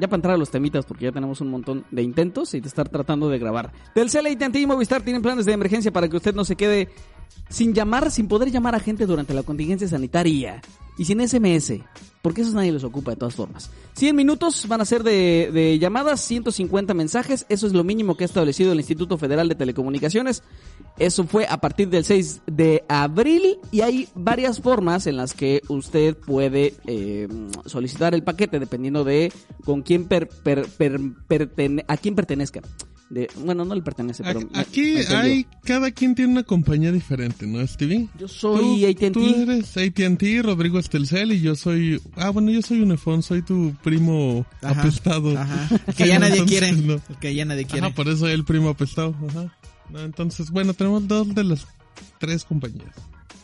Ya para entrar a los temitas, porque ya tenemos un montón de intentos y de estar tratando de grabar. Telcel, AT&T y Movistar tienen planes de emergencia para que usted no se quede sin llamar, sin poder llamar a gente durante la contingencia sanitaria. Y sin SMS, porque eso nadie les ocupa de todas formas. 100 minutos van a ser de, de, llamadas, 150 mensajes, eso es lo mínimo que ha establecido el Instituto Federal de Telecomunicaciones. Eso fue a partir del 6 de abril y hay varias formas en las que usted puede eh, solicitar el paquete dependiendo de con quién per, a quién pertenezca. De, bueno, no le pertenece, pero. Aquí me, me hay. Cada quien tiene una compañía diferente, ¿no, Stevie? Yo soy ATT. Tú eres ATT, Rodrigo Estelcel, y yo soy. Ah, bueno, yo soy Unifón, soy tu primo ajá, apestado. Ajá. Que ya nadie quiere. No. Que ya nadie quiere. Ajá, por eso el primo apestado. Ajá. No, entonces, bueno, tenemos dos de las tres compañías.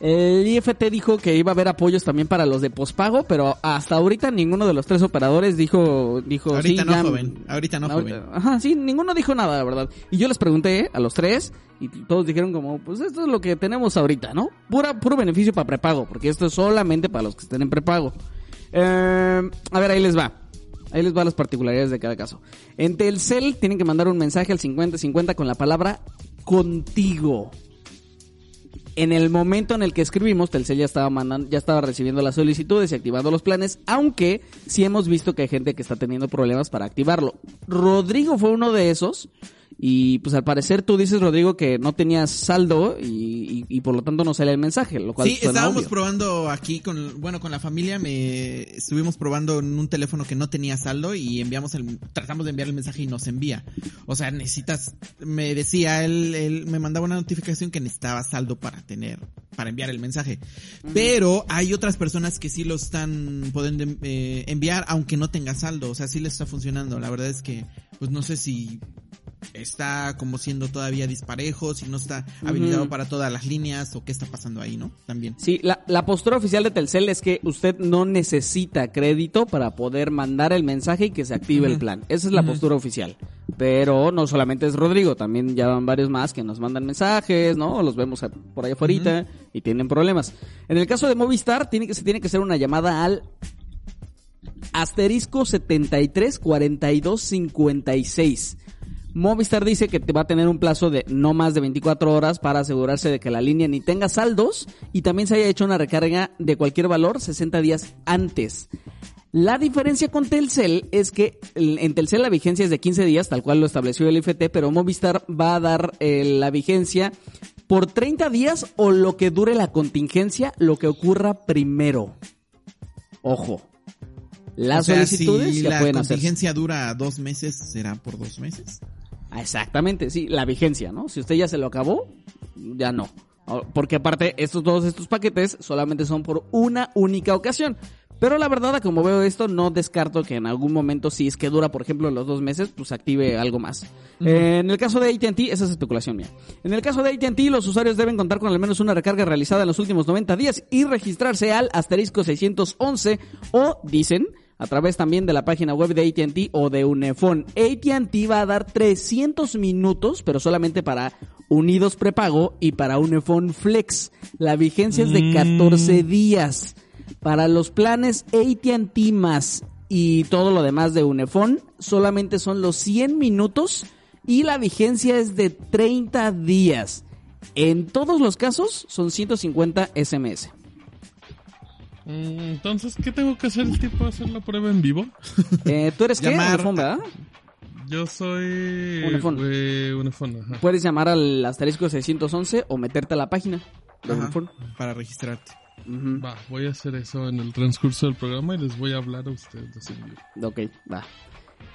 El IFT dijo que iba a haber apoyos también para los de pospago, pero hasta ahorita ninguno de los tres operadores dijo, dijo, ahorita sí, no ya, joven, ahorita no ahorita, joven. Ajá, sí, ninguno dijo nada, la verdad. Y yo les pregunté a los tres y todos dijeron como, pues esto es lo que tenemos ahorita, ¿no? Pura, puro beneficio para prepago, porque esto es solamente para los que estén en prepago. Eh, a ver, ahí les va. Ahí les va las particularidades de cada caso. En Telcel tienen que mandar un mensaje al 5050 con la palabra contigo. En el momento en el que escribimos, Telcel ya estaba mandando, ya estaba recibiendo las solicitudes y activando los planes, aunque sí hemos visto que hay gente que está teniendo problemas para activarlo. Rodrigo fue uno de esos. Y pues al parecer tú dices, Rodrigo, que no tenías saldo y, y, y por lo tanto no sale el mensaje, lo cual Sí, estábamos obvio. probando aquí con, bueno, con la familia, me estuvimos probando en un teléfono que no tenía saldo y enviamos el, tratamos de enviar el mensaje y nos envía. O sea, necesitas, me decía, él, él me mandaba una notificación que necesitaba saldo para tener, para enviar el mensaje. Uh -huh. Pero hay otras personas que sí lo están pueden eh, enviar aunque no tenga saldo, o sea, sí les está funcionando. La verdad es que, pues no sé si está como siendo todavía disparejo, si no está habilitado uh -huh. para todas las líneas o qué está pasando ahí, ¿no? También. Sí, la, la, postura oficial de Telcel es que usted no necesita crédito para poder mandar el mensaje y que se active uh -huh. el plan. Esa es la uh -huh. postura oficial. Pero no solamente es Rodrigo, también ya van varios más que nos mandan mensajes, ¿no? Los vemos por ahí afuera y tienen problemas. En el caso de Movistar, tiene que, se tiene que hacer una llamada al asterisco 73 42 56. Movistar dice que va a tener un plazo de no más de 24 horas para asegurarse de que la línea ni tenga saldos y también se haya hecho una recarga de cualquier valor 60 días antes. La diferencia con Telcel es que en Telcel la vigencia es de 15 días, tal cual lo estableció el IFT, pero Movistar va a dar eh, la vigencia por 30 días o lo que dure la contingencia, lo que ocurra primero. Ojo. Las o sea, solicitudes si ya la pueden contingencia dura dos meses, ¿será por dos meses? Exactamente, sí, la vigencia, ¿no? Si usted ya se lo acabó, ya no. Porque aparte, estos todos estos paquetes solamente son por una única ocasión. Pero la verdad, como veo esto, no descarto que en algún momento, si es que dura, por ejemplo, los dos meses, pues active algo más. Uh -huh. eh, en el caso de ATT, esa es especulación mía. En el caso de ATT, los usuarios deben contar con al menos una recarga realizada en los últimos 90 días y registrarse al asterisco 611 o, dicen, a través también de la página web de AT&T o de Unifón. AT&T va a dar 300 minutos, pero solamente para Unidos Prepago y para Unifón Flex. La vigencia es de 14 días. Para los planes AT&T más y todo lo demás de Unifón, solamente son los 100 minutos y la vigencia es de 30 días. En todos los casos son 150 SMS. Entonces, ¿qué tengo que hacer? ¿Tipo hacer la prueba en vivo? Eh, ¿Tú eres qué? ¿verdad? Yo soy... Unifón. Eh, ajá. Puedes llamar al asterisco 611 o meterte a la página de Ajá, Unifón. para registrarte. Va, voy a hacer eso en el transcurso del programa y les voy a hablar a ustedes. Ok, va.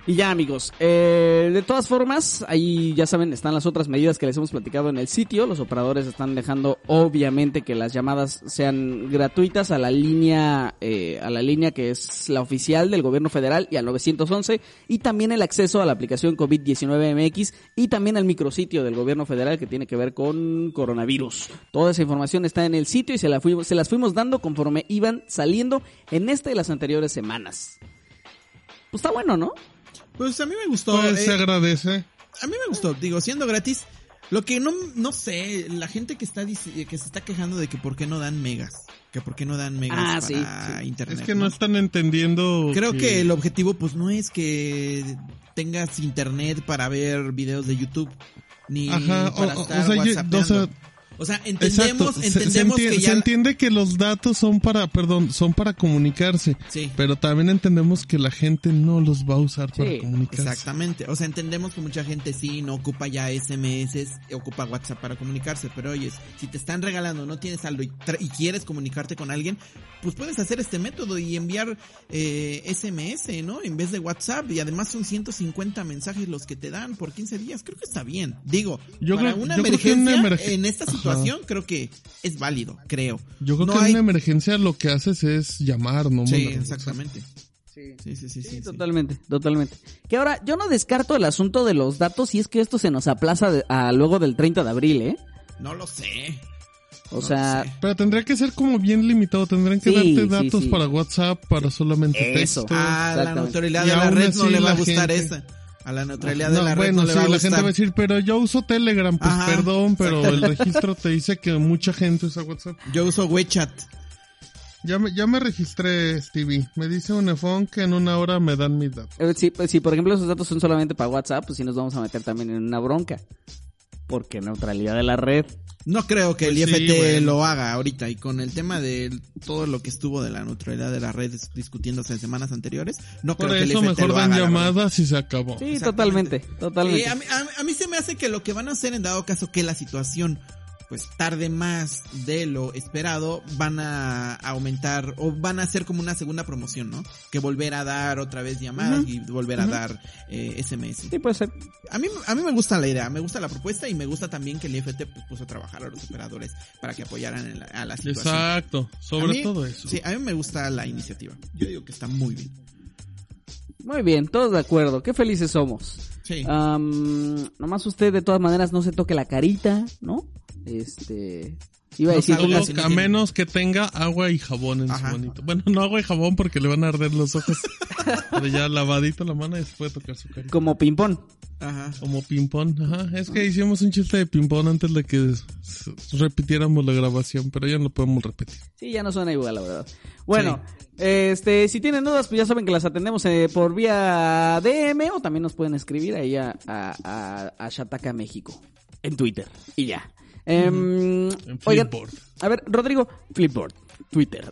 Y ya amigos, eh, de todas formas, ahí ya saben, están las otras medidas que les hemos platicado en el sitio. Los operadores están dejando obviamente que las llamadas sean gratuitas a la línea, eh, a la línea que es la oficial del gobierno federal y al 911 y también el acceso a la aplicación COVID-19 MX y también al micrositio del gobierno federal que tiene que ver con coronavirus. Toda esa información está en el sitio y se, la fuimos, se las fuimos dando conforme iban saliendo en esta y las anteriores semanas. Pues está bueno, ¿no? Pues a mí me gustó. Pues se eh, agradece. a mí me gustó, digo, siendo gratis. Lo que no, no sé, la gente que está dice- que se está quejando de que por qué no dan megas, que por qué no dan megas Ah, para sí, internet. Es que no están entendiendo. Creo que el objetivo pues no es que tengas internet para ver videos de YouTube ni Ajá, para o- estar o sea, yo- whatsappeando. o sea, O sea, entendemos, Exacto, se- se, entendemos enti- que se ya entiende que los datos son para, perdón, son para comunicarse, Sí. pero también entendemos que la gente no los va a usar para Sí, comunicarse. Exactamente. O sea, entendemos que mucha gente sí no ocupa ya SMS, ocupa WhatsApp para comunicarse. Pero oyes, si te están regalando, no tienes saldo y, tra- y quieres comunicarte con alguien, pues puedes hacer este método y enviar eh, SMS, ¿no? En vez de WhatsApp. Y además son 150 mensajes los que te dan por 15 días. Creo que está bien. Digo, Yo para creo- una yo creo que emergencia, una emergen- en esta Ajá. Situación, creo que es válido, creo. Yo creo No que hay- en una emergencia lo que haces es llamar, no Sí, exactamente. Sí. Sí, sí, sí, sí. Sí, sí. totalmente, totalmente. Que ahora, yo no descarto el asunto de los datos y es que esto se nos aplaza de- a luego del 30 de abril, ¿eh? No lo sé. O No sea. Pero tendría que ser como bien limitado, tendrían que Sí, darte datos sí. para WhatsApp, para solamente Eso. texto. A la Y de la red no le va a gustar gente- esa. A la neutralidad No, de la red bueno, no le sí, va a la gente va a decir, pero yo uso Telegram, pues Ajá, perdón, pero el registro te dice que mucha gente usa WhatsApp. Yo uso WeChat. Ya me, ya me registré, Stevie. Me dice Unifón que en una hora me dan mis datos. eh, si, pues, si por ejemplo esos datos son solamente para WhatsApp, pues sí nos vamos a meter también en una bronca. Porque neutralidad de la red. No creo que el Pues sí, IFT bueno. lo haga ahorita y con el tema de todo lo que estuvo de la neutralidad de la red discutiéndose en semanas anteriores, no Por creo que el eso IFT mejor lo dan haga. llamadas y se acabó. Sí, totalmente, totalmente. Eh, a, mí, a- a mí se me hace que lo que van a hacer en dado caso que la situación pues tarde más de lo esperado, van a aumentar o van a hacer como una segunda promoción, ¿no? Que volver a dar otra vez llamadas Ujú. y volver a dar eh, SMS. Sí, puede ser. A mí, a mí me gusta la idea, me gusta la propuesta y me gusta también que el IFT pues, puso a trabajar a los operadores para que apoyaran en la- a la situación. Exacto, sobre mí- todo eso. Sí, a mí me gusta la iniciativa. Yo digo que está muy bien. Muy bien, todos de acuerdo. Qué felices somos. Sí. Nomás usted de todas maneras no se toque la carita, ¿no? Este... Iba a decir... a no tiene- menos que tenga agua y jabón en Ajá. su manito. Bueno, no agua y jabón porque le van a arder los ojos. Pero ya lavadito la mano y después tocar su carita. Como ping-pong. Ajá. Como ping-pong. Ajá. Es que hicimos un chiste de ping-pong antes de que repitiéramos la grabación, pero ya no podemos repetir. Sí, ya no suena igual, la verdad. Bueno, este, si tienen dudas, pues ya saben que las atendemos eh, por vía DM o también nos pueden escribir ahí a, a, a, a Shataka México en Twitter y ya. Em, En oigan, a ver, Rodrigo, Flipboard, Twitter.